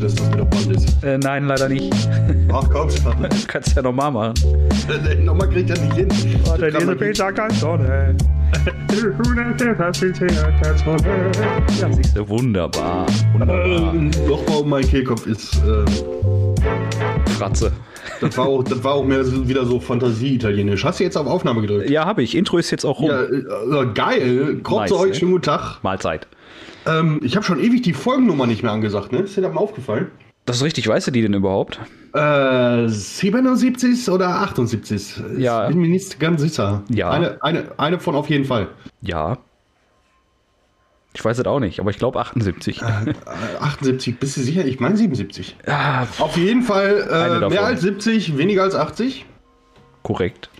bitte, dass das wieder Band ist. Äh, nein, leider nicht. Ach komm schon. Du kannst ja nochmal machen. Nochmal kriegt er nicht hin. Das kann diese Pizza ganz Sonne. Ja, siehst du, wunderbar. Wunderbar. Ähm, Nochmal um meinen Kehlkopf ist. Ähm, Fratze. das, war auch, das war auch mehr so, wieder so Fantasie-Italienisch. Hast du jetzt auf Aufnahme gedrückt? Ja, habe ich. Intro ist jetzt auch rum. Ja, äh, geil. Kommt zu Nice, euch, ne? schönen guten Tag. Mahlzeit. Ähm, ich habe schon ewig die Folgennummer nicht mehr angesagt, ne? Ist dir das mal aufgefallen? Das ist richtig. Weißt du die denn überhaupt? Äh, 77 oder 78? Ja. Ich bin mir nicht ganz sicher. Ja. Eine, eine, eine von auf jeden Fall. Ja. Ich weiß es auch nicht, aber ich glaube 78. Äh, 78, bist du sicher? Ich meine 77. Ah, Auf jeden Fall äh, mehr als 70, weniger als 80. korrekt.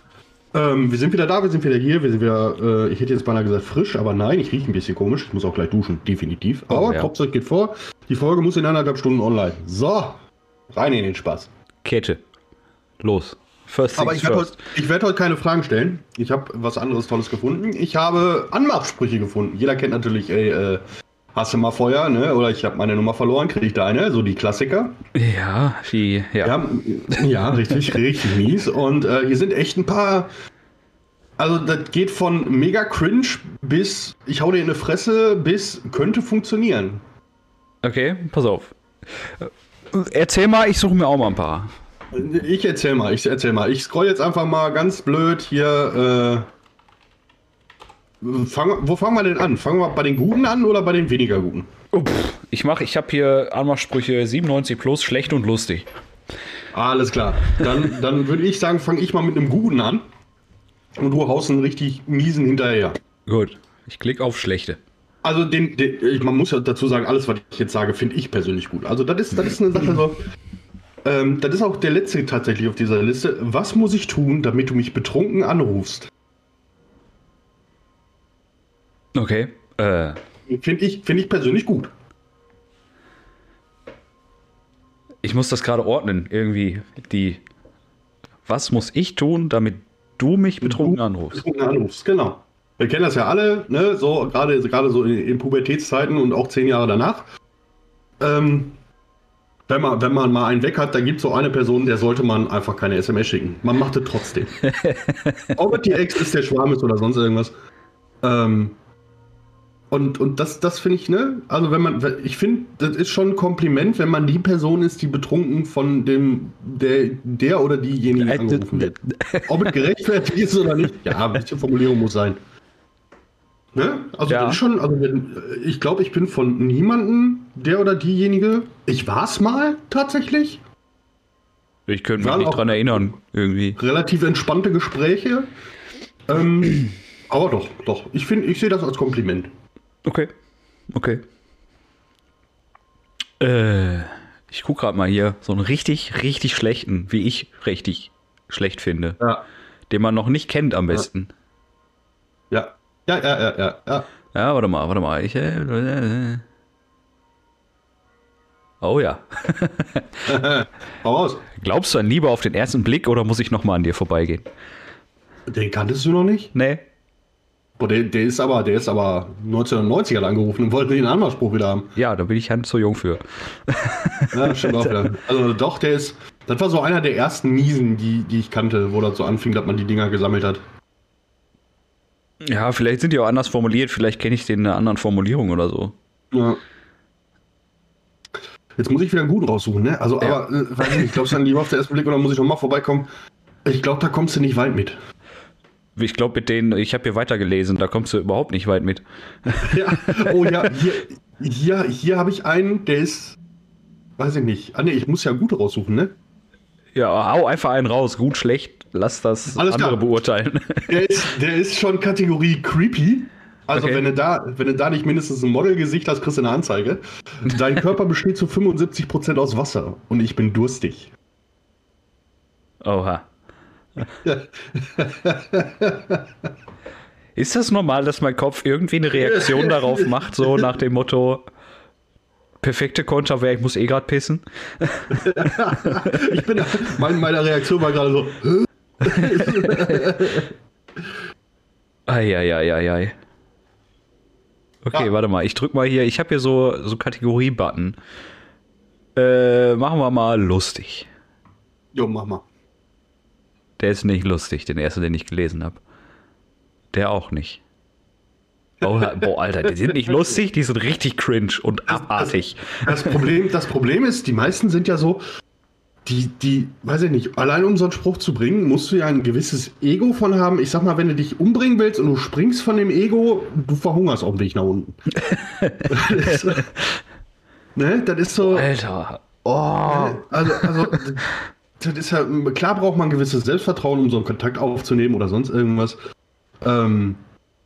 Ähm, wir sind wieder da, wir sind wieder hier, wir sind wieder, äh, ich hätte jetzt beinahe gesagt frisch, aber nein, ich rieche ein bisschen komisch. Ich muss auch gleich duschen, definitiv. Oh, aber ja. Kopfzeug geht vor. Die Folge muss in anderthalb Stunden online. So, rein in den Spaß. Kette. Los. First Aber ich werde heute, werd heute keine Fragen stellen. Ich habe was anderes Tolles gefunden. Ich habe Anmachsprüche gefunden. Jeder kennt natürlich, ey, äh, hast du mal Feuer, ne? Oder ich habe meine Nummer verloren, kriege ich da eine, so die Klassiker. Ja, wie, ja. Ja, ja richtig, richtig mies. Und äh, hier sind echt ein paar. Also, das geht von mega cringe bis ich hau dir in eine Fresse bis könnte funktionieren. Okay, pass auf. Äh, Erzähl mal, ich suche mir auch mal ein paar. Ich erzähl mal, ich erzähl mal. Ich scroll jetzt einfach mal ganz blöd hier. Äh, fang, wo fangen wir denn an? Fangen wir bei den Guten an oder bei den weniger Guten? Oh, ich mache, ich habe hier Anmachsprüche 97 plus, schlecht und lustig. Alles klar. Dann, dann würde ich sagen, fange ich mal mit einem Guten an. Und du haust einen richtig miesen hinterher. Gut. Ich klicke auf schlechte. Also den, den man muss ja dazu sagen, alles, was ich jetzt sage, finde ich persönlich gut. Also das ist, das ist eine Sache so. Ähm, das ist auch der letzte tatsächlich auf dieser Liste. Was muss ich tun, damit du mich betrunken anrufst? Okay. Äh, Finde ich, finde ich persönlich gut. ich muss das gerade ordnen, irgendwie. Die. Was muss ich tun, damit du mich betrunken anrufst? Betrunken anrufst, genau. Wir kennen das ja alle, ne? So gerade gerade so in, in Pubertätszeiten und auch zehn Jahre danach. Ähm, wenn man, wenn man mal einen weg hat, da gibt es so eine Person, der sollte man einfach keine SMS schicken. Man macht es trotzdem. Ob es die Ex ist, der Schwarm ist oder sonst irgendwas. Ähm, und, und das, das finde ich, ne? Also wenn man, ich finde, das ist schon ein Kompliment, wenn man die Person ist, die betrunken von dem, der, der oder diejenige angerufen wird. Ob es gerechtfertigt ist oder nicht, ja, ein bisschen Formulierung muss sein. Ne? Also Ja. das ist schon, also wenn, ich glaube, ich bin von niemandem, der oder diejenige, ich war es mal tatsächlich, Ich könnte mich nicht dran erinnern, irgendwie. relativ entspannte Gespräche. Ähm, aber doch, doch, ich finde, ich sehe das als Kompliment. Okay. Okay. Äh, ich gucke gerade mal hier so einen richtig, richtig schlechten, wie ich richtig schlecht finde. Ja. Den man noch nicht kennt am besten. Ja. Ja, ja, ja, ja, ja. Ja, warte mal, warte mal. Ich, äh, äh. Oh ja. Hau raus. Glaubst du an Liebe auf den ersten Blick oder muss ich nochmal an dir vorbeigehen? Den kanntest du noch nicht? Nee. Boah, der, der ist aber, der ist aber 1990 hat angerufen und wollte den Anmachspruch wieder haben. Ja, da bin ich halt zu jung für. Ja, stimmt auch wieder. Also doch, der ist. Das war so einer der ersten Miesen, die, die ich kannte, wo das so anfing, dass man die Dinger gesammelt hat. Ja, vielleicht sind die auch anders formuliert. Vielleicht kenne ich den in einer anderen Formulierung oder so. Ja. Jetzt muss ich wieder einen guten raussuchen, ne? Also, Ja. aber, äh, weiß ich nicht, glaubst du an Liebe auf den ersten Blick oder muss ich nochmal vorbeikommen? Ich glaube, da kommst du nicht weit mit. Ich glaube, mit denen, ich habe hier weitergelesen, da kommst du überhaupt nicht weit mit. Ja. Oh ja, hier, hier, hier habe ich einen, der ist. Weiß ich nicht. Ah, ne, ich muss ja gute raussuchen, ne? Ja, hau einfach einen raus. Gut, schlecht, lass das Alles andere klar. beurteilen. Der ist, der ist schon Kategorie creepy. Also Okay. wenn du da, wenn du da nicht mindestens ein Modelgesicht hast, kriegst du eine Anzeige. Dein Körper besteht zu 75% aus Wasser und ich bin durstig. Oha. Ist das normal, dass mein Kopf irgendwie eine Reaktion darauf macht, so nach dem Motto, perfekte Konterwehr, ich muss eh grad pissen? Ich bin, mein, meine Reaktion war gerade so, Eieieiei. Okay, Ja. warte mal, ich drück mal hier, ich habe hier so, so Kategorie-Button. Äh, machen wir mal lustig. Jo, mach mal. Der ist nicht lustig, den ersten, den ich gelesen habe. Der auch nicht. Oh, boah, Alter, die sind nicht lustig, die sind richtig cringe und abartig. Das Problem, das Problem ist, die meisten sind ja so, die, die, weiß ich nicht, allein um so einen Spruch zu bringen, musst du ja ein gewisses Ego von haben. Ich sag mal, wenn du dich umbringen willst und du springst von dem Ego, du verhungerst auf dem Weg nach unten. das, ist, ne, das ist so. Alter. Oh, also, also, das ist ja, klar braucht man ein gewisses Selbstvertrauen, um so einen Kontakt aufzunehmen oder sonst irgendwas. Ähm,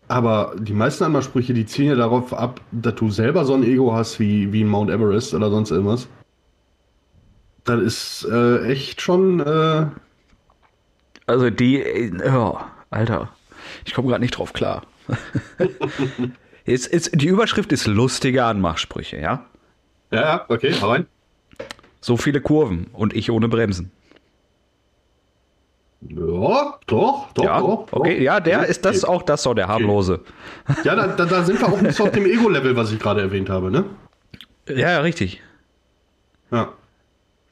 aber die meisten Anmachsprüche, die ziehen ja darauf ab, dass du selber so ein Ego hast wie, wie Mount Everest oder sonst irgendwas. Das ist äh, echt schon. Äh, Also die, äh, oh, Alter, ich komme gerade nicht drauf klar. Jetzt ist, die Überschrift ist lustige Anmachsprüche, ja? ja, ja, okay, hau rein. So viele Kurven und ich ohne Bremsen. Ja, doch, doch, ja, doch. okay, doch. ja, der ist das Okay. auch das so der harmlose. Ja, da, da, da sind wir auch nicht auf dem Ego-Level, was ich gerade erwähnt habe, ne? Ja, ja, richtig. Ja.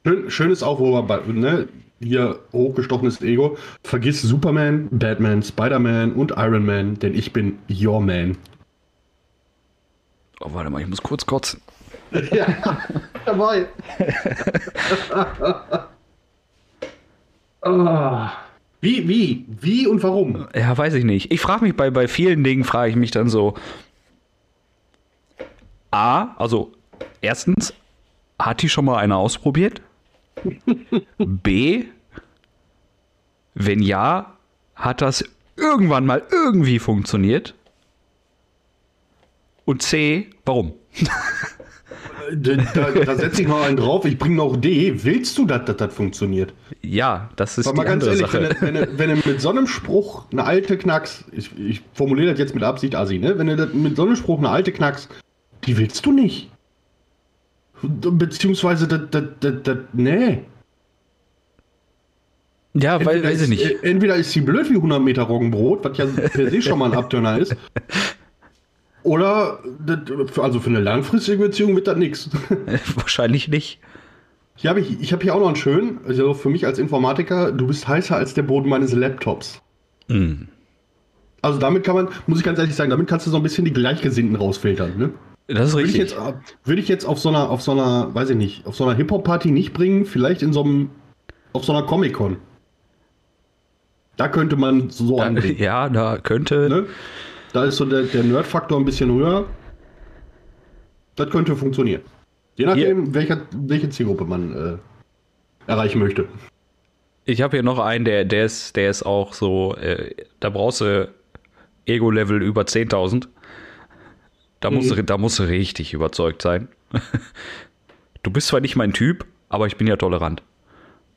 Schön, schön ist auch, wo wir bei, ne, hier hochgestochenes Ego. Vergiss Superman, Batman, Spider-Man und Iron Man, denn ich bin your man. Oh, warte mal, ich muss kurz kotzen. Ja, dabei. Ah. Wie, wie, wie und warum? Ja, weiß ich nicht. Ich frage mich bei, bei vielen Dingen, frage ich mich dann so. A, also erstens, hat die schon mal eine ausprobiert? B, wenn ja, hat das irgendwann mal irgendwie funktioniert? Und C, warum? Da, da, setze ich noch einen drauf. Ich bringe noch D. Willst du, dass das funktioniert? Ja, das ist Aber mal die ganz ehrlich, Sache. wenn, du- wenn, wenn du mit so einem Spruch eine alte Knacks, ich, ich formuliere das jetzt mit Absicht Assi, ne? Wenn du mit so einem Spruch eine alte Knacks, die willst du nicht. Beziehungsweise, das, das, das, das, nee. ja, weil, Entweder weiß ich ist- nicht. Entweder ist sie blöd wie 100 Meter Roggenbrot, was ja per se schon mal ein Abturner ist. Oder, also für eine langfristige Beziehung wird das nichts. Wahrscheinlich nicht. Hier habe ich, ich habe hier auch noch einen schönen, also für mich als Informatiker, du bist heißer als der Boden meines Laptops. Hm. Also damit kann man, muss ich ganz ehrlich sagen, damit kannst du so ein bisschen die Gleichgesinnten rausfiltern. Ne? Das ist Würde ich, richtig. jetzt, würde ich jetzt auf so einer, auf so einer, weiß ich nicht, auf so einer Hip-Hop-Party nicht bringen, vielleicht in so einem, auf so einer Comic-Con. Da könnte man so Da, angehen. ja, da könnte. Ne? Da ist so der, der Nerd-Faktor ein bisschen höher. Das könnte funktionieren. Je nachdem, welcher, welche Zielgruppe man äh, erreichen möchte. Ich habe hier noch einen, der, der, ist, der ist auch so, äh, da brauchst du Ego-Level über 10.000. Da, musst du, da musst du richtig überzeugt sein. Du bist zwar nicht mein Typ, aber ich bin ja tolerant.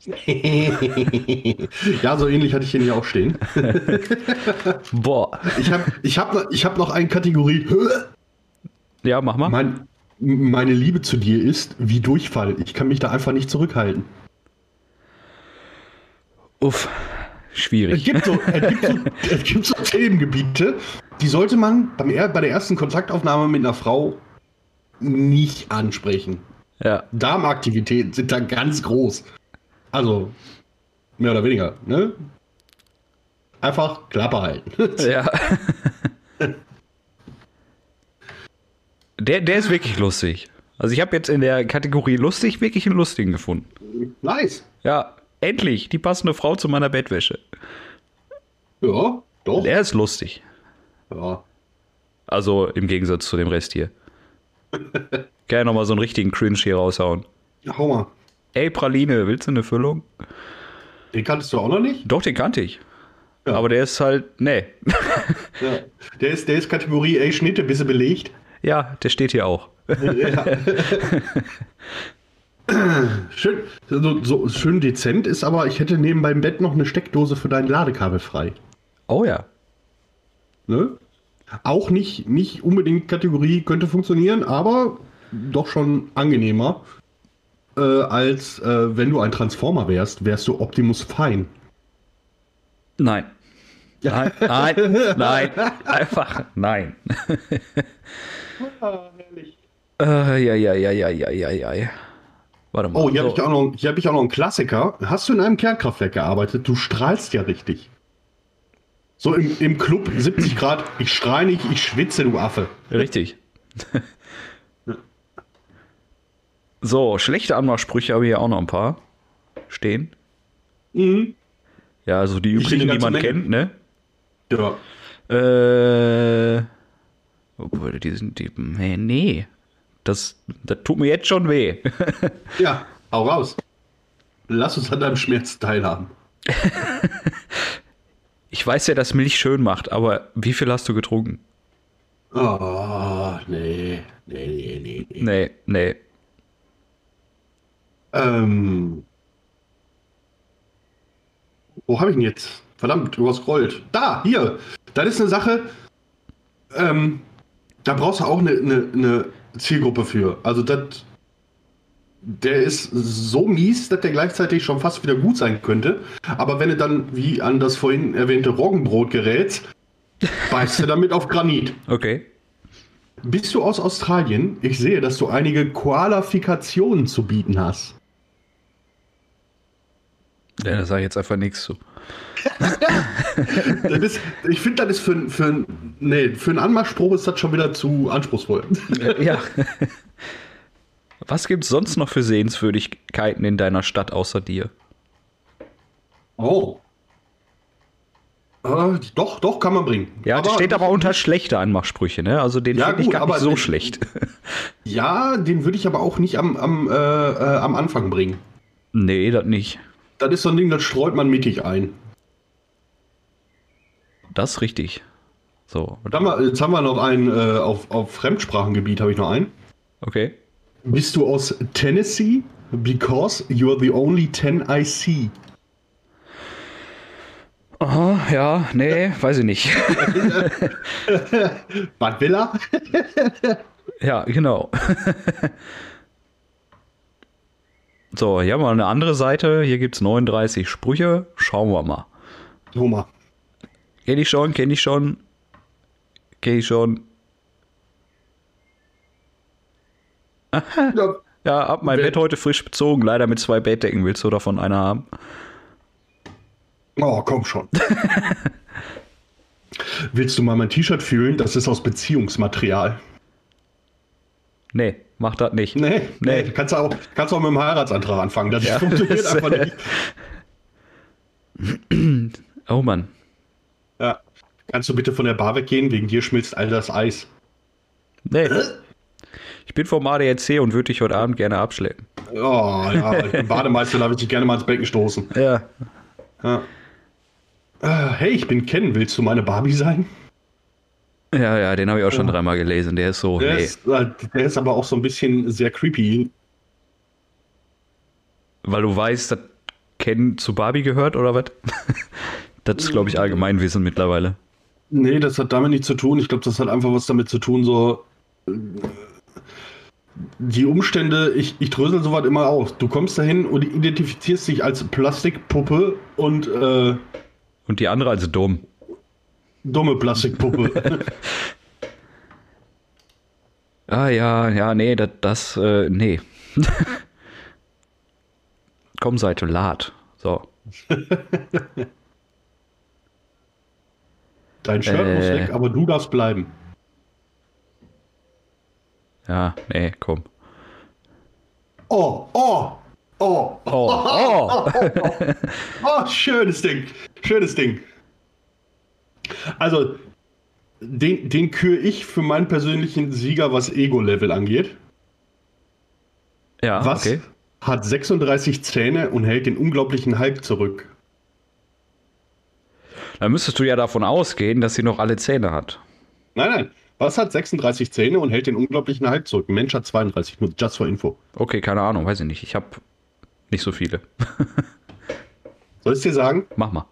ja, so ähnlich hatte ich den hier auch stehen. Boah. Ich habe ich hab, noch- ich hab noch eine Kategorie. Ja, mach mal. Mein, meine Liebe zu dir ist wie Durchfall. Ich kann mich da einfach nicht zurückhalten. Uff, Es schwierig. gibt so, es gibt so, es gibt so Themengebiete, die sollte man beim, bei der ersten Kontaktaufnahme mit einer Frau nicht ansprechen. Ja, Darmaktivitäten sind da ganz groß. Also, mehr oder weniger, ne? Einfach Klappe halten. ja. Der, der ist wirklich lustig. Also ich habe jetzt in der Kategorie lustig wirklich einen lustigen gefunden. nice. Ja, endlich die passende Frau zu meiner Bettwäsche. Ja, doch. Der ist lustig. Ja. Also im Gegensatz zu dem Rest hier. Kann ja nochmal so einen richtigen Cringe hier raushauen. ja, hau mal. Ey, Praline, willst du eine Füllung? Den kanntest du auch noch nicht? Doch, den kannte ich. Ja. Aber der ist halt, nee. Ja. Der ist, der ist Kategorie, ey, Schnitte, bisse belegt. ja, der steht hier auch. Ja. schön, so, so, schön dezent ist aber, ich hätte neben meinem Bett noch eine Steckdose für dein Ladekabel frei. Oh ja. Ne? Auch nicht, nicht unbedingt Kategorie könnte funktionieren, aber doch schon angenehmer. Äh, als äh, wenn du ein Transformer wärst, wärst du Optimus Fine. Nein. Nein, nein, nein. Einfach nein. Ah, herrlich. Äh, ja, ja, ja, ja, ja, ja, ja. Warte mal. Oh, hier so. habe ich, auch noch- hier hab ich auch noch einen Klassiker. Hast du in einem Kernkraftwerk gearbeitet? Du strahlst ja richtig. So im, im Club 70 Grad, ich strahle nicht, ich schwitze, du Affe. Richtig. So, schlechte Anmachsprüche habe ich hier auch noch ein paar stehen. Mhm. Ja, also die eine die man Menge. kennt, ne? Ja. Äh. Obwohl, die sind die. Nee, nee. Das, das tut mir jetzt schon weh. Ja, hau raus. Lass uns an deinem Schmerz teilhaben. Ich weiß ja, dass Milch schön macht, aber wie viel hast du getrunken? Oh, nee, nee, nee, nee. nee. Nee, nee. Ähm. Wo habe ich ihn jetzt? Verdammt, überscrollt. Da, hier. Das ist eine Sache. Ähm, da brauchst du auch eine, eine, eine Zielgruppe für. Also das. Der ist so mies, dass der gleichzeitig schon fast wieder gut sein könnte. Aber wenn du dann, wie an das vorhin erwähnte Roggenbrot gerätst, beißt du damit auf Granit. Okay. Bist du aus Australien? Ich sehe, dass du einige Qualifikationen zu bieten hast. Ja, da sage ich jetzt einfach nichts zu. Ist, ich finde, das ist für, für, nee, für einen Anmachspruch ist das schon wieder zu anspruchsvoll. Ja. Was gibt's sonst noch für Sehenswürdigkeiten in deiner Stadt außer dir? Oh. Äh, doch, doch, kann man bringen. Ja, das steht aber unter schlechte Anmachsprüche, ne? Also den Ja, finde ich gar aber nicht so den- schlecht. Ja, den würde ich aber auch nicht am, am, äh, äh, am Anfang bringen. nee, das nicht. Das ist so ein Ding, das streut man mittig ein. Das ist richtig. So, Jetzt haben wir, jetzt haben wir noch einen äh, auf, auf Fremdsprachengebiet, habe ich noch einen. okay. Bist du aus Tennessee? Because you're the only ten I see. Aha, ja, nee, weiß ich nicht. Bad Villa? ja, genau. so, hier haben wir eine andere Seite. Hier gibt es 39 Sprüche. Schauen wir mal. Thomas. Kenn ich schon, kenn ich schon. Kenn ich schon. Ja, Ja, hab mein Wer- Bett heute frisch bezogen. Leider mit zwei Bettdecken. Willst du davon einer haben? Oh, komm schon. Willst du mal mein T-Shirt fühlen? Das ist aus Beziehungsmaterial. Nee, mach das nicht. Nee, nee. Nee. Kannst du auch, kannst du auch mit dem Heiratsantrag anfangen. Das Ja, funktioniert das, einfach nicht. Oh Mann. Ja. Kannst du bitte von der Bar weggehen? Wegen dir schmilzt all das Eis. Nee. Ich bin vom ADAC und würde dich heute Abend gerne abschleppen. Oh, ja, ich bin Bademeister, darf ich dich gerne mal ins Becken stoßen. Ja. Ja. Äh, hey, ich bin Ken. Willst du meine Barbie sein? Ja, ja, den habe ich auch schon dreimal gelesen. Der ist so, Der, nee. ist, äh, der ist aber auch so ein bisschen sehr creepy. Weil du weißt, dass Ken zu Barbie gehört oder was? das ist, glaube ich, Allgemeinwissen mittlerweile. Nee, das hat damit nichts zu tun. Ich glaube, das hat einfach was damit zu tun, so. äh, Die Umstände, ich, ich drösel sowas immer auf. Du kommst dahin und identifizierst dich als Plastikpuppe und äh, Und die andere als dumm. Dumme Plastikpuppe. Ah ja, ja, nee, das, das äh, nee. Komm, Seite, lad. So. Dein Shirt muss Äh. weg, aber du darfst bleiben. Ja, nee, komm. Oh, oh, oh, Oh, oh. oh, schönes Ding. Schönes Ding. Also, den, den küre ich für meinen persönlichen Sieger, was Ego-Level angeht. Ja, Was okay. hat 36 Zähne und hält den unglaublichen Hulk zurück? Dann müsstest du ja davon ausgehen, dass sie noch alle Zähne hat. Nein, nein. Was hat 36 Zähne und hält den unglaublichen Hulk zurück? Ein Mensch hat 32, nur just for info. Okay, keine Ahnung, weiß ich nicht. Ich habe nicht so viele. Soll ich dir sagen? Mach mal.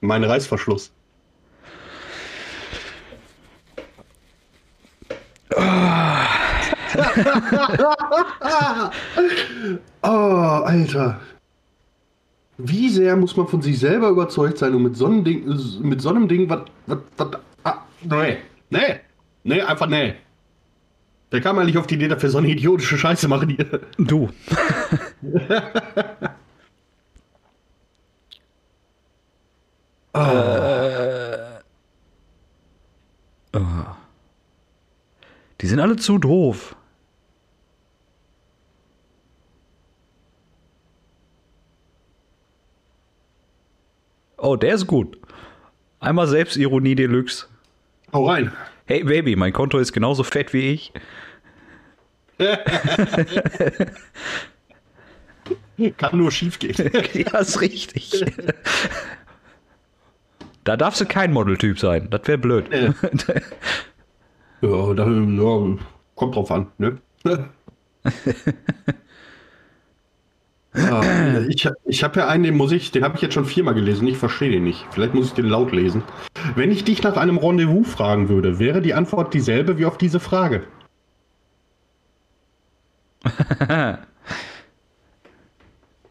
Mein Reißverschluss. oh, Alter. Wie sehr muss man von sich selber überzeugt sein, um mit so einem Ding, mit so einem Ding, was, was, was, ah, nee, nee, nee, einfach nee. Der kam eigentlich auf die Idee, dafür so eine idiotische Scheiße machen hier. Du. Ah. Die sind alle zu doof. Oh, der ist gut. Einmal Selbstironie Deluxe. Hau rein. Hey Baby, mein Konto ist genauso fett wie ich. Kann nur schief gehen. ja, ist richtig. Da darfst du kein Modeltyp sein. Das wäre blöd. Ja, da, ja, kommt drauf an, ne? ah, ich ich habe ja einen, den muss ich, den habe ich jetzt schon viermal gelesen. Ich verstehe den nicht. Vielleicht muss ich den laut lesen. Wenn ich dich nach einem Rendezvous fragen würde, wäre die Antwort dieselbe wie auf diese Frage.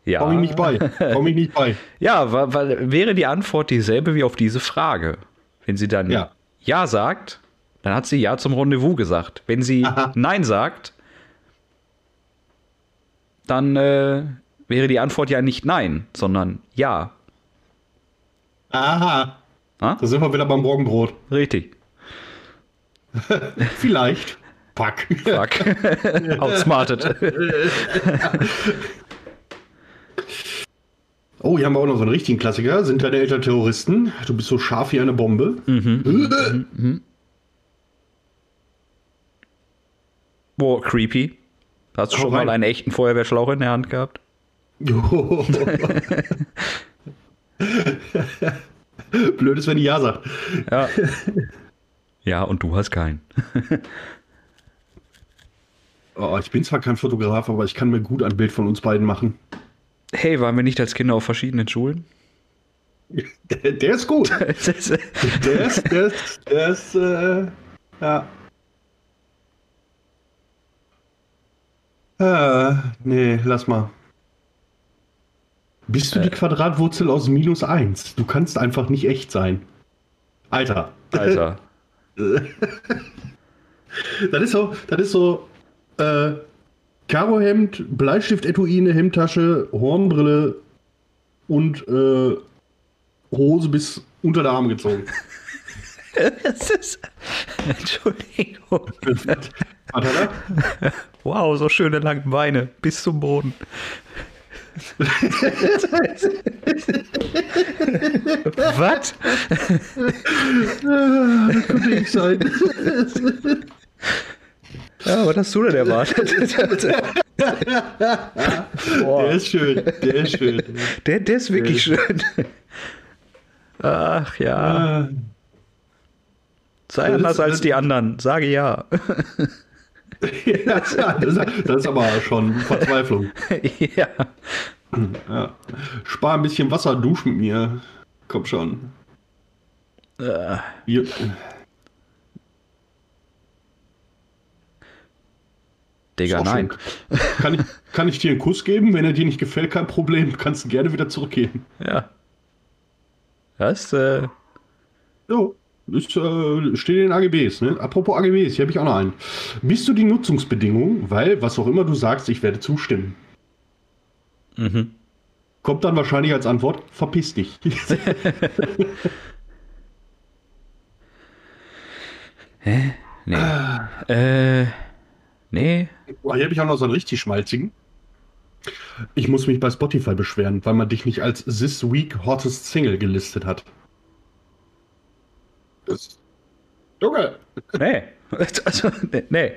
ja. Komm ich nicht bei. Komm ich nicht bei. Ja, wa- wäre die Antwort dieselbe wie auf diese Frage. Wenn sie dann Ja. Ja sagt, dann hat sie Ja zum Rendezvous gesagt. Wenn sie Aha. Nein sagt, dann äh, wäre die Antwort ja nicht Nein, sondern Ja. Aha. Ha? Da sind wir wieder beim Morgenbrot. Richtig. Vielleicht. Fuck. Fuck. Outsmarted. Oh, hier haben wir auch noch so einen richtigen Klassiker. Sind deine Eltern Terroristen? Du bist so scharf wie eine Bombe. Boah, creepy. Hast du schon mal einen echten Feuerwehrschlauch in der Hand gehabt? Jo. Blöd ist, wenn die Ja sagt. Ja. ja, und du hast keinen. Oh, ich bin zwar kein Fotograf, aber ich kann mir gut ein Bild von uns beiden machen. Hey, waren wir nicht als Kinder auf verschiedenen Schulen? Der, der ist gut. Der ist, der ist, der ist, äh, ja. Äh, nee, lass mal. Bist du die Quadratwurzel aus minus 1? Du kannst einfach nicht echt sein. Alter. Alter. Das ist so, das ist so, äh, Karohemd, Bleistift-Etui in der Hemdtasche, Hornbrille und äh, Hose bis unter der Arme gezogen. Das ist. Entschuldigung. Wow, so schöne lange Beine bis zum Boden. Was? Könnte ich sein. Ja, was hast du denn erwartet? Der ist schön, der ist schön. Der, der ist wirklich schön. Ach ja. Ah, Sei Das anders ist- als die anderen. Sage ja. ja, das, ist, das ist aber schon Verzweiflung. ja. Ja. Spar ein bisschen Wasser, dusch mit mir. Komm schon. Äh, Wir, Digga, nein. Kann ich, kann ich dir einen Kuss geben? Wenn er dir nicht gefällt, kein Problem. Kannst du gerne wieder zurückgehen. Ja. Das, äh, Jo, ist, äh, steht in den AGBs. Ne? Apropos AGBs, hier habe ich auch noch einen. Bist du die Nutzungsbedingungen? Weil, was auch immer du sagst, ich werde zustimmen. mhm. Kommt dann wahrscheinlich als Antwort, verpiss dich. Nee. Äh, nee. Oh, hier habe ich auch noch so einen richtig schmalzigen. Ich muss mich bei Spotify beschweren, weil man dich nicht als This Week Hottest Single gelistet hat. Das Junge! Nee. Also, nee. nee.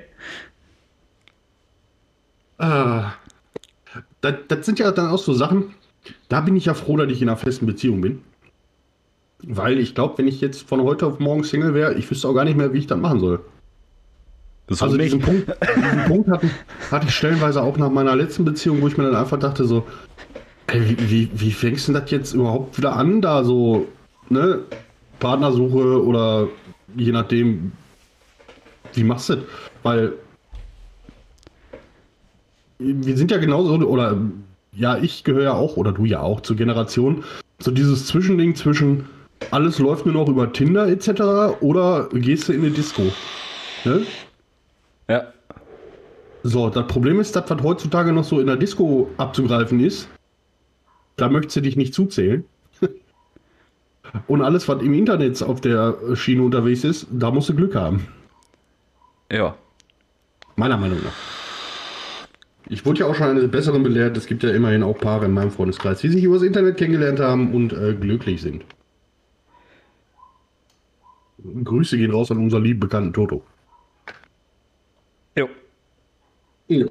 Ah, das, das sind ja dann auch so Sachen, da bin ich ja froh, dass ich in einer festen Beziehung bin. Weil ich glaube, wenn ich jetzt von heute auf morgen Single wäre, ich wüsste auch gar nicht mehr, wie ich das machen soll. Das Also diesen Punkt, diesen Punkt hatte, ich- hatte ich stellenweise auch nach meiner letzten Beziehung, wo ich mir dann einfach dachte so, ey, wie, wie, wie fängst du denn das jetzt überhaupt wieder an, da so, ne, Partnersuche oder je nachdem, wie machst du das? Weil wir sind ja genauso, oder ja, ich gehöre ja auch, oder du ja auch, zur Generation, so dieses Zwischending zwischen alles läuft nur noch über Tinder etc. oder gehst du in eine Disco? Ne? Ja. So, das Problem ist, dass was heutzutage noch so in der Disco abzugreifen ist, da möchtest du dich nicht zuzählen. Und alles, was im Internet auf der Schiene unterwegs ist, da musst du Glück haben. Ja. Meiner Meinung nach. Ich wurde ja auch schon eines Besseren belehrt. Es gibt ja immerhin auch Paare in meinem Freundeskreis, die sich übers Internet kennengelernt haben und äh, glücklich sind. Grüße gehen raus an unseren lieben bekannten Toto. Jo. Ja.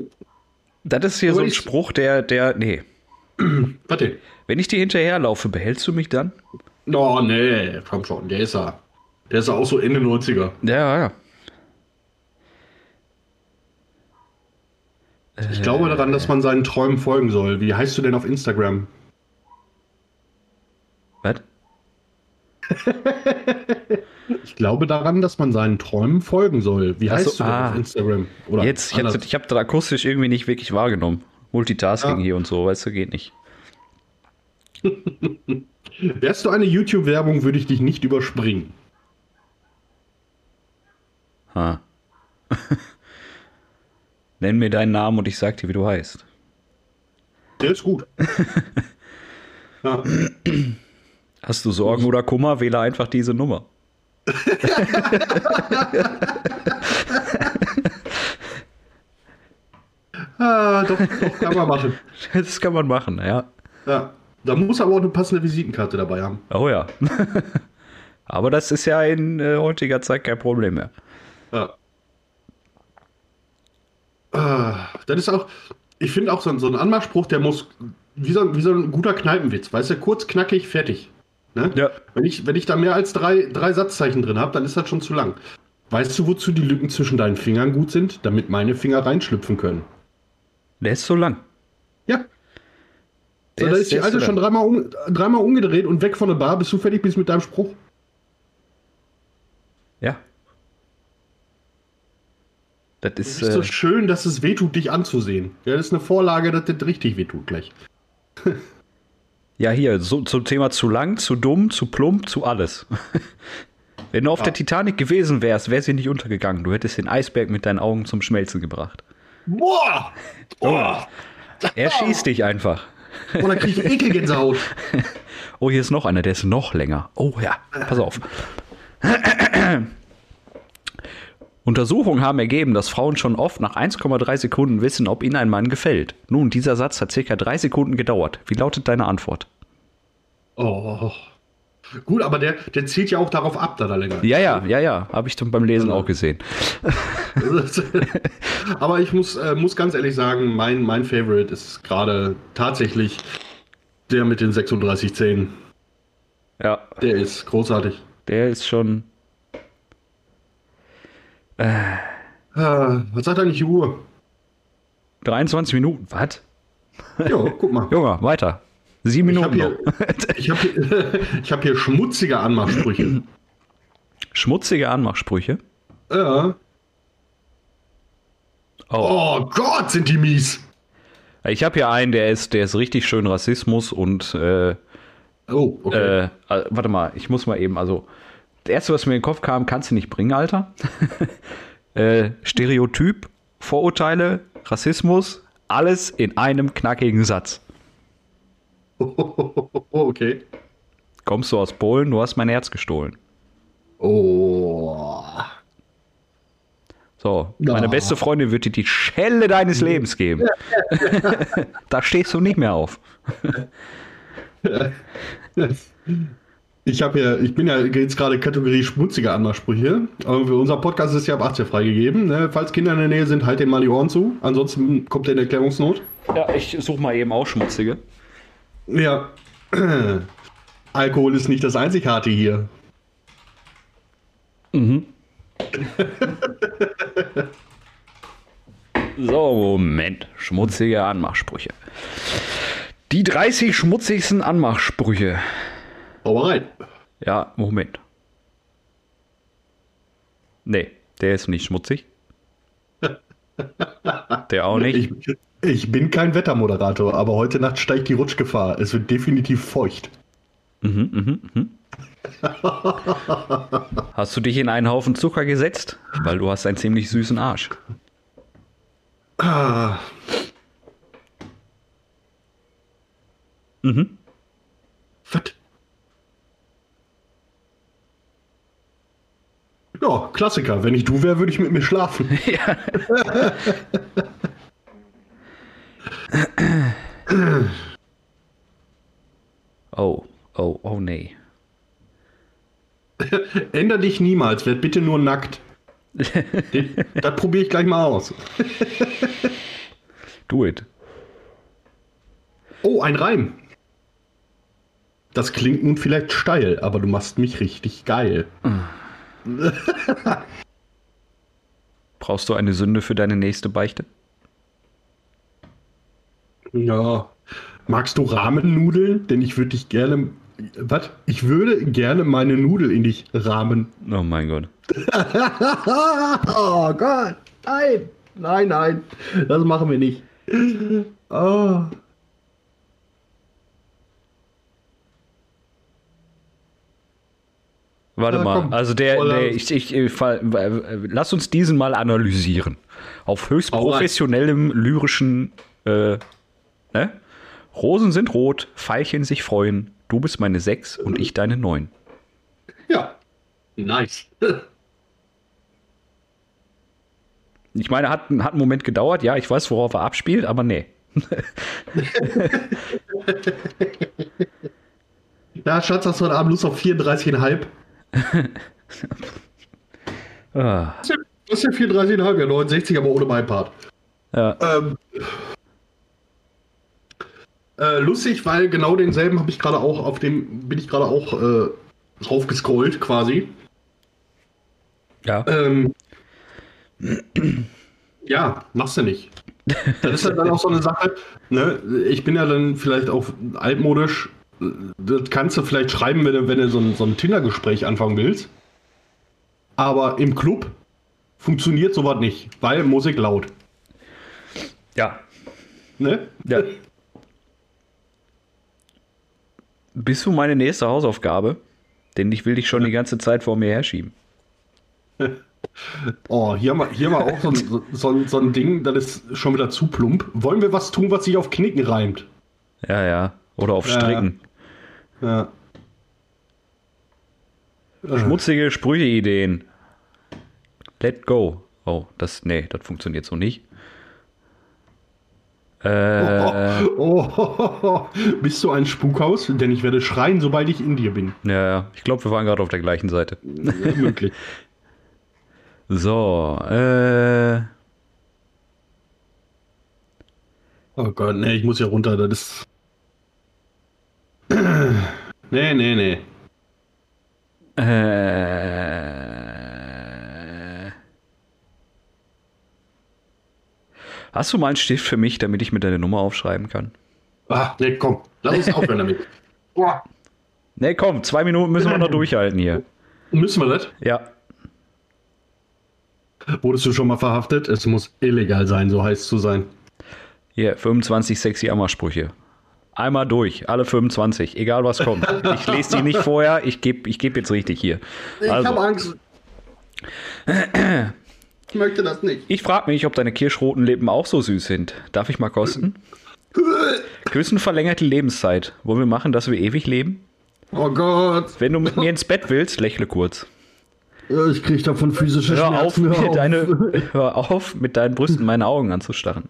Das ist hier Aber so ein Spruch, der, der, nee. Warte. Wenn ich dir hinterherlaufe, behältst du mich dann? Oh, nee, komm schon, der ist ja. Der ist ja auch so Ende 90er. Ja, ja. Ich glaube daran, dass man seinen Träumen folgen soll. Wie heißt du denn auf Instagram? Was? Ich glaube daran, dass man seinen Träumen folgen soll. Wie heißt so, du denn ah. auf Instagram? Oder Jetzt, ich, anders. hab- ich habe das akustisch irgendwie nicht wirklich wahrgenommen. Multitasking Ja. hier und so, weißt du, geht nicht. Wärst du eine YouTube-Werbung, würde ich dich nicht überspringen. Ha. Nenn mir deinen Namen und ich sag dir, wie du heißt. Der ist gut. ja. Hast du Sorgen oder Kummer, wähle einfach diese Nummer. Ah, doch, doch, kann man machen. Das kann man machen, ja. Ja. Da muss aber auch eine passende Visitenkarte dabei haben. Oh ja. Aber das ist ja in äh, heutiger Zeit kein Problem mehr. Ja. Ah, das ist auch, ich finde auch so, ein- so ein Anmachspruch, der muss, wie so, ein- wie so ein guter Kneipenwitz, weißt du, kurz, knackig, fertig. Ne? Ja. Wenn, ich, wenn ich da mehr als drei, drei Satzzeichen drin habe, dann ist das schon zu lang. Weißt du, wozu die Lücken zwischen deinen Fingern gut sind? Damit meine Finger reinschlüpfen können. Der ist so lang. Ja. Der so, da ist- ist die ist Alte so schon dreimal, um, dreimal umgedreht und weg von der Bar. Bist du fertig bist mit deinem Spruch? Ja. Das Das ist. ist so Äh, schön, dass es wehtut, dich anzusehen. Ja, das ist eine Vorlage, dass das richtig wehtut gleich. ja, hier, so, zum Thema zu lang, zu dumm, zu plump, zu alles. Wenn du auf der Titanic gewesen wärst, wäre sie nicht untergegangen. Du hättest den Eisberg mit deinen Augen zum Schmelzen gebracht. Boah! Boah! Er schießt dich einfach. Oh, da krieg ich Ekelgänsehaut. Oh, hier ist noch einer, der ist noch länger. Oh ja, pass auf. Untersuchungen haben ergeben, dass Frauen schon oft nach 1,3 Sekunden wissen, ob ihnen ein Mann gefällt. Nun, dieser Satz hat circa drei Sekunden gedauert. Wie lautet deine Antwort? Oh. Gut, aber der, der zielt ja auch darauf ab, da er länger. Ja, ja, ja, ja, habe ich dann beim Lesen auch gesehen. aber ich muss, äh, muss ganz ehrlich sagen, mein, mein Favorite ist gerade tatsächlich der mit den 36 Zähnen. Ja, Der ist großartig. der ist schon. Ah, was sagt eigentlich die Uhr? 23 Minuten. Was? Ja, guck mal. Junge, weiter. Sieben Ich habe Minuten hier, hab hier, ich hab hier schmutzige Anmachsprüche. Schmutzige Anmachsprüche. Ja. Oh. Oh Gott, sind die mies. Ich habe hier einen, der ist, der ist richtig schön Rassismus und äh, Oh, okay. Äh, äh, warte mal, ich muss mal eben, also, das erste, was mir in den Kopf kam, kannst du nicht bringen, Alter. äh, Stereotyp, Vorurteile, Rassismus, alles in einem knackigen Satz. okay. Kommst du aus Polen, du hast mein Herz gestohlen. Oh. So, meine Ja. beste Freundin wird dir die Schelle deines Lebens geben. da stehst du nicht mehr auf. Ich habe ja, ich bin ja jetzt gerade Kategorie schmutzige Anmachsprüche. Aber für unser Podcast ist ja ab 18 freigegeben. Ne? Falls Kinder in der Nähe sind, halt denen mal die Ohren zu. Ansonsten kommt er in Erklärungsnot. Ja, ich suche mal eben auch schmutzige. Ja. Alkohol ist nicht das einzig harte hier. So, Moment. Schmutzige Anmachsprüche. Die 30 schmutzigsten Anmachsprüche. Hau rein. Ja, Moment. Nee, der ist nicht schmutzig. Der auch nicht. Ich, ich bin kein Wettermoderator, aber heute Nacht steigt die Rutschgefahr. Es wird definitiv feucht. Hast du dich in einen Haufen Zucker gesetzt? Weil du hast einen ziemlich süßen Arsch. Ah. Mhm. Was? Ja, Klassiker. Wenn ich du wäre, würde ich mit mir schlafen. ja. oh, oh, oh nee. Änder dich niemals, werd bitte nur nackt. das probiere ich gleich mal aus. Do it. Oh, ein Reim. Das klingt nun vielleicht steil, aber du machst mich richtig geil. Brauchst du eine Sünde für deine nächste Beichte? Ja. Magst du Rahmennudeln? Denn ich würde dich gerne. Was? Ich würde gerne meine Nudel in dich rahmen. Oh mein Gott. oh Gott. Nein. Nein, nein. Das machen wir nicht. Oh. Warte Ja, mal, komm. also der, der ich, ich, ich, lass uns diesen mal analysieren. Auf höchst professionellem lyrischen, äh, ne? Rosen sind rot, Veilchen sich freuen, du bist meine sechs und ich deine neun. Ja. Nice. Ich meine, hat, hat einen Moment gedauert, ja, ich weiß, worauf er abspielt, aber nee. Ja, Schatz, hast du heute Abend Lust auf 34,5? Ah, Das ist ja- das ist ja 34,5, ja 69, aber ohne meinen Part. ja. Ähm, äh, lustig, weil genau denselben habe ich gerade auch auf dem, bin ich gerade auch äh, draufgescrollt quasi. ja. Ähm, ja, machst du nicht. Das ist ja dann auch so eine Sache, ne? Ich bin ja dann vielleicht auch altmodisch. Das kannst du vielleicht schreiben, wenn du, wenn du so ein, so ein Tinder-Gespräch anfangen willst. Aber im Club funktioniert sowas nicht, weil Musik laut. ja. Ne? Ja. Bist du meine nächste Hausaufgabe? Denn ich will dich schon die ganze Zeit vor mir herschieben. Oh, hier mal, hier mal auch so ein, so, so, ein, so ein Ding, das ist schon wieder zu plump. Wollen wir was tun, was sich auf Knicken reimt? Ja, ja. Oder auf Ja. Stricken. Ja. Schmutzige Sprüche-Ideen. Let go. Oh, das, nee, das funktioniert so nicht. Äh, Oh, oh, oh, bist du ein Spukhaus? Denn ich werde schreien, sobald ich in dir bin. ja, ja. Ich glaube, wir waren gerade auf der gleichen Seite. Ja, möglich. So, äh, Oh Gott, nee, ich muss hier runter. Das ist. Nee, nee, nee. äh. Hast du mal einen Stift für mich, damit ich mir deine Nummer aufschreiben kann? Ah, nee, komm. Lass uns aufhören damit. Boah. Nee, komm, zwei Minuten müssen wir noch durchhalten hier. Müssen wir das? Ja. Wurdest du schon mal verhaftet? Es muss illegal sein, so heiß zu sein. Hier, 25 sexy Ammersprüche. Einmal durch, alle 25, egal was kommt. Ich lese die nicht vorher, ich gebe ich geb jetzt richtig hier. Ich habe Also, Angst. Ich möchte das nicht. ich frage mich, ob deine kirschroten Lippen auch so süß sind. Darf ich mal kosten? Küssen verlängert die Lebenszeit. Wollen wir machen, dass wir ewig leben? Oh Gott. Wenn du mit mir ins Bett willst, lächle kurz. Ja, Ich krieg davon physische Hör auf, Schmerzen. mir deine, hör auf, mit deinen Brüsten meine Augen anzustarren.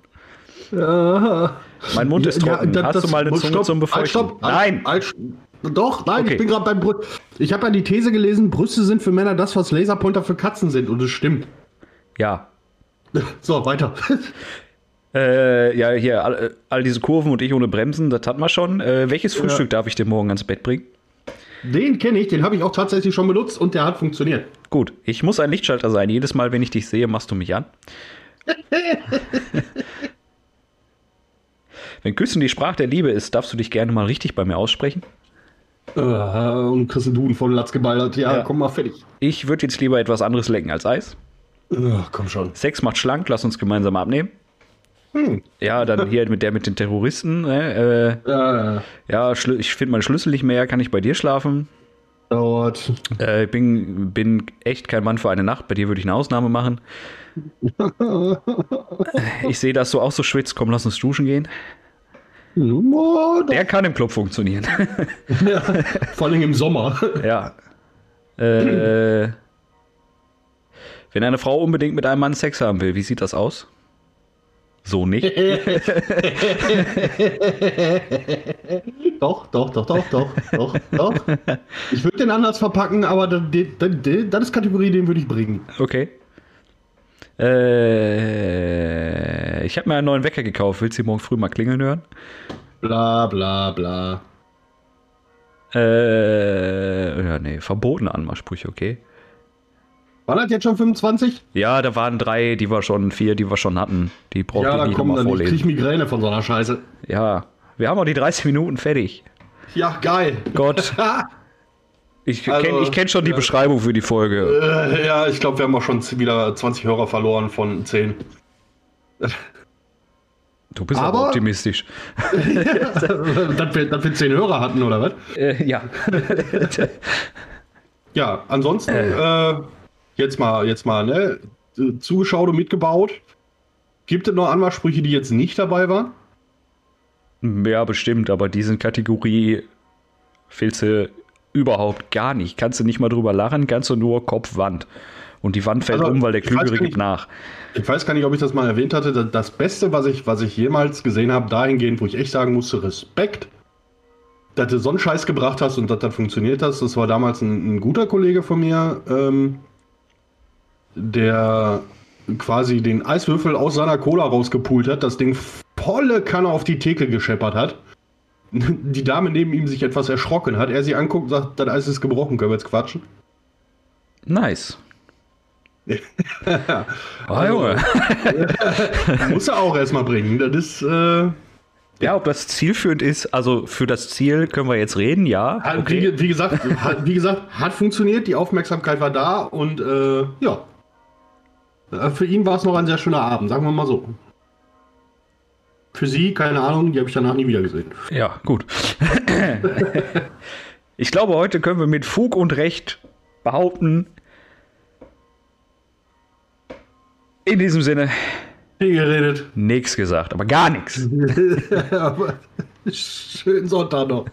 Ja. Mein Mund ist Ja, trocken. das- Hast du mal eine Stopp, Zunge zum halt, Befeuchten? stopp, halt, Nein! halt, doch, nein, Okay. ich bin gerade beim Brust. Ich habe ja die These gelesen, Brüste sind für Männer das, was Laserpointer für Katzen sind. Und es stimmt. Ja. So, weiter. Äh, ja, hier, all, all diese Kurven und ich ohne Bremsen, das hatten wir schon. Äh, welches Frühstück darf ich dir morgen ans Bett bringen? Den kenne ich, den habe ich auch tatsächlich schon benutzt und der hat funktioniert. Gut, ich muss ein Lichtschalter sein. Jedes Mal, wenn ich dich sehe, machst du mich an. wenn Küssen die Sprache der Liebe ist, darfst du dich gerne mal richtig bei mir aussprechen. Äh, und kriegst einen Duden von Latz geballert. Ja, Ja. komm mal fertig. Ich würde jetzt lieber etwas anderes lecken als Eis. Äh, komm schon. Sex macht schlank, lass uns gemeinsam abnehmen. Hm. Ja, dann hier mit der mit den Terroristen. Ne? Äh, ja, schlü- ich finde meinen Schlüssel nicht mehr, kann ich bei dir schlafen? dauert. Äh, ich bin, bin echt kein Mann für eine Nacht. Bei dir würde ich eine Ausnahme machen. Ich sehe, dass du auch so schwitzt. Komm, lass uns duschen gehen. Oh. Der kann im Club funktionieren. Ja, vor allem im Sommer. ja. Äh, wenn eine Frau unbedingt mit einem Mann Sex haben will, wie sieht das aus? So nicht. Doch, doch, doch, doch, doch, doch, doch. Ich würde den anders verpacken, aber das, ist Kategorie, den würde ich bringen. Okay. Äh, ich habe mir einen neuen Wecker gekauft. Willst du morgen früh mal klingeln hören? Bla bla bla. Äh, ja, nee, verbotene Anmachsprüche, okay. War das jetzt schon 25? Ja, da waren drei, die wir schon, vier, die wir schon hatten. Die brauchte Ja, ich da nicht kommen dann, ich krieg vorlesen. Migräne von so einer Scheiße. Ja, wir haben auch die 30 Minuten fertig. Ja, geil. Gott, ich Also, kenne ich kenn schon die ja. Beschreibung für die Folge. Äh, ja, ich glaube, wir haben auch schon wieder 20 Hörer verloren von 10. Du bist aber, Aber- optimistisch. dass, wir, dass wir 10 Hörer hatten, oder was? Äh, ja. Ja, ansonsten, äh, jetzt mal, jetzt mal, ne? Zugeschaut und mitgebaut. Gibt es noch Anmachsprüche, die jetzt nicht dabei waren? ja, bestimmt, aber diesen Kategorie fehlst du überhaupt gar nicht. Kannst du nicht mal drüber lachen, kannst du nur Kopf, Wand. Und die Wand fällt Also, um, weil der Klügere gibt nach. Ich weiß gar nicht, ob ich das mal erwähnt hatte. Das- Das Beste, was ich, was ich jemals gesehen habe, dahingehend, wo ich echt sagen musste, Respekt, dass du so einen Scheiß gebracht hast und dass das funktioniert hast. Das war damals ein, ein guter Kollege von mir, ähm, der quasi den Eiswürfel aus seiner Cola rausgepult hat, das Ding volle Kanne auf die Theke gescheppert hat. Die Dame neben ihm sich etwas erschrocken hat. Er sie anguckt und sagt, das Eis ist gebrochen, können wir jetzt quatschen? Nice. Ah, Junge. Muss er auch erstmal bringen. Das ist, äh, Ja, ob das zielführend ist, also für das Ziel können wir jetzt reden, ja. Okay. wie, wie, gesagt, hat, wie gesagt, hat funktioniert, die Aufmerksamkeit war da und äh, ja. Äh, Für ihn war es noch ein sehr schöner Abend, sagen wir mal so. Für sie, keine Ahnung, die habe ich danach nie wieder gesehen. Ja, gut. ich glaube, heute können wir mit Fug und Recht behaupten, in diesem Sinne, Viel geredet. nichts gesagt, aber gar nichts. Aber schönen Sonntag noch.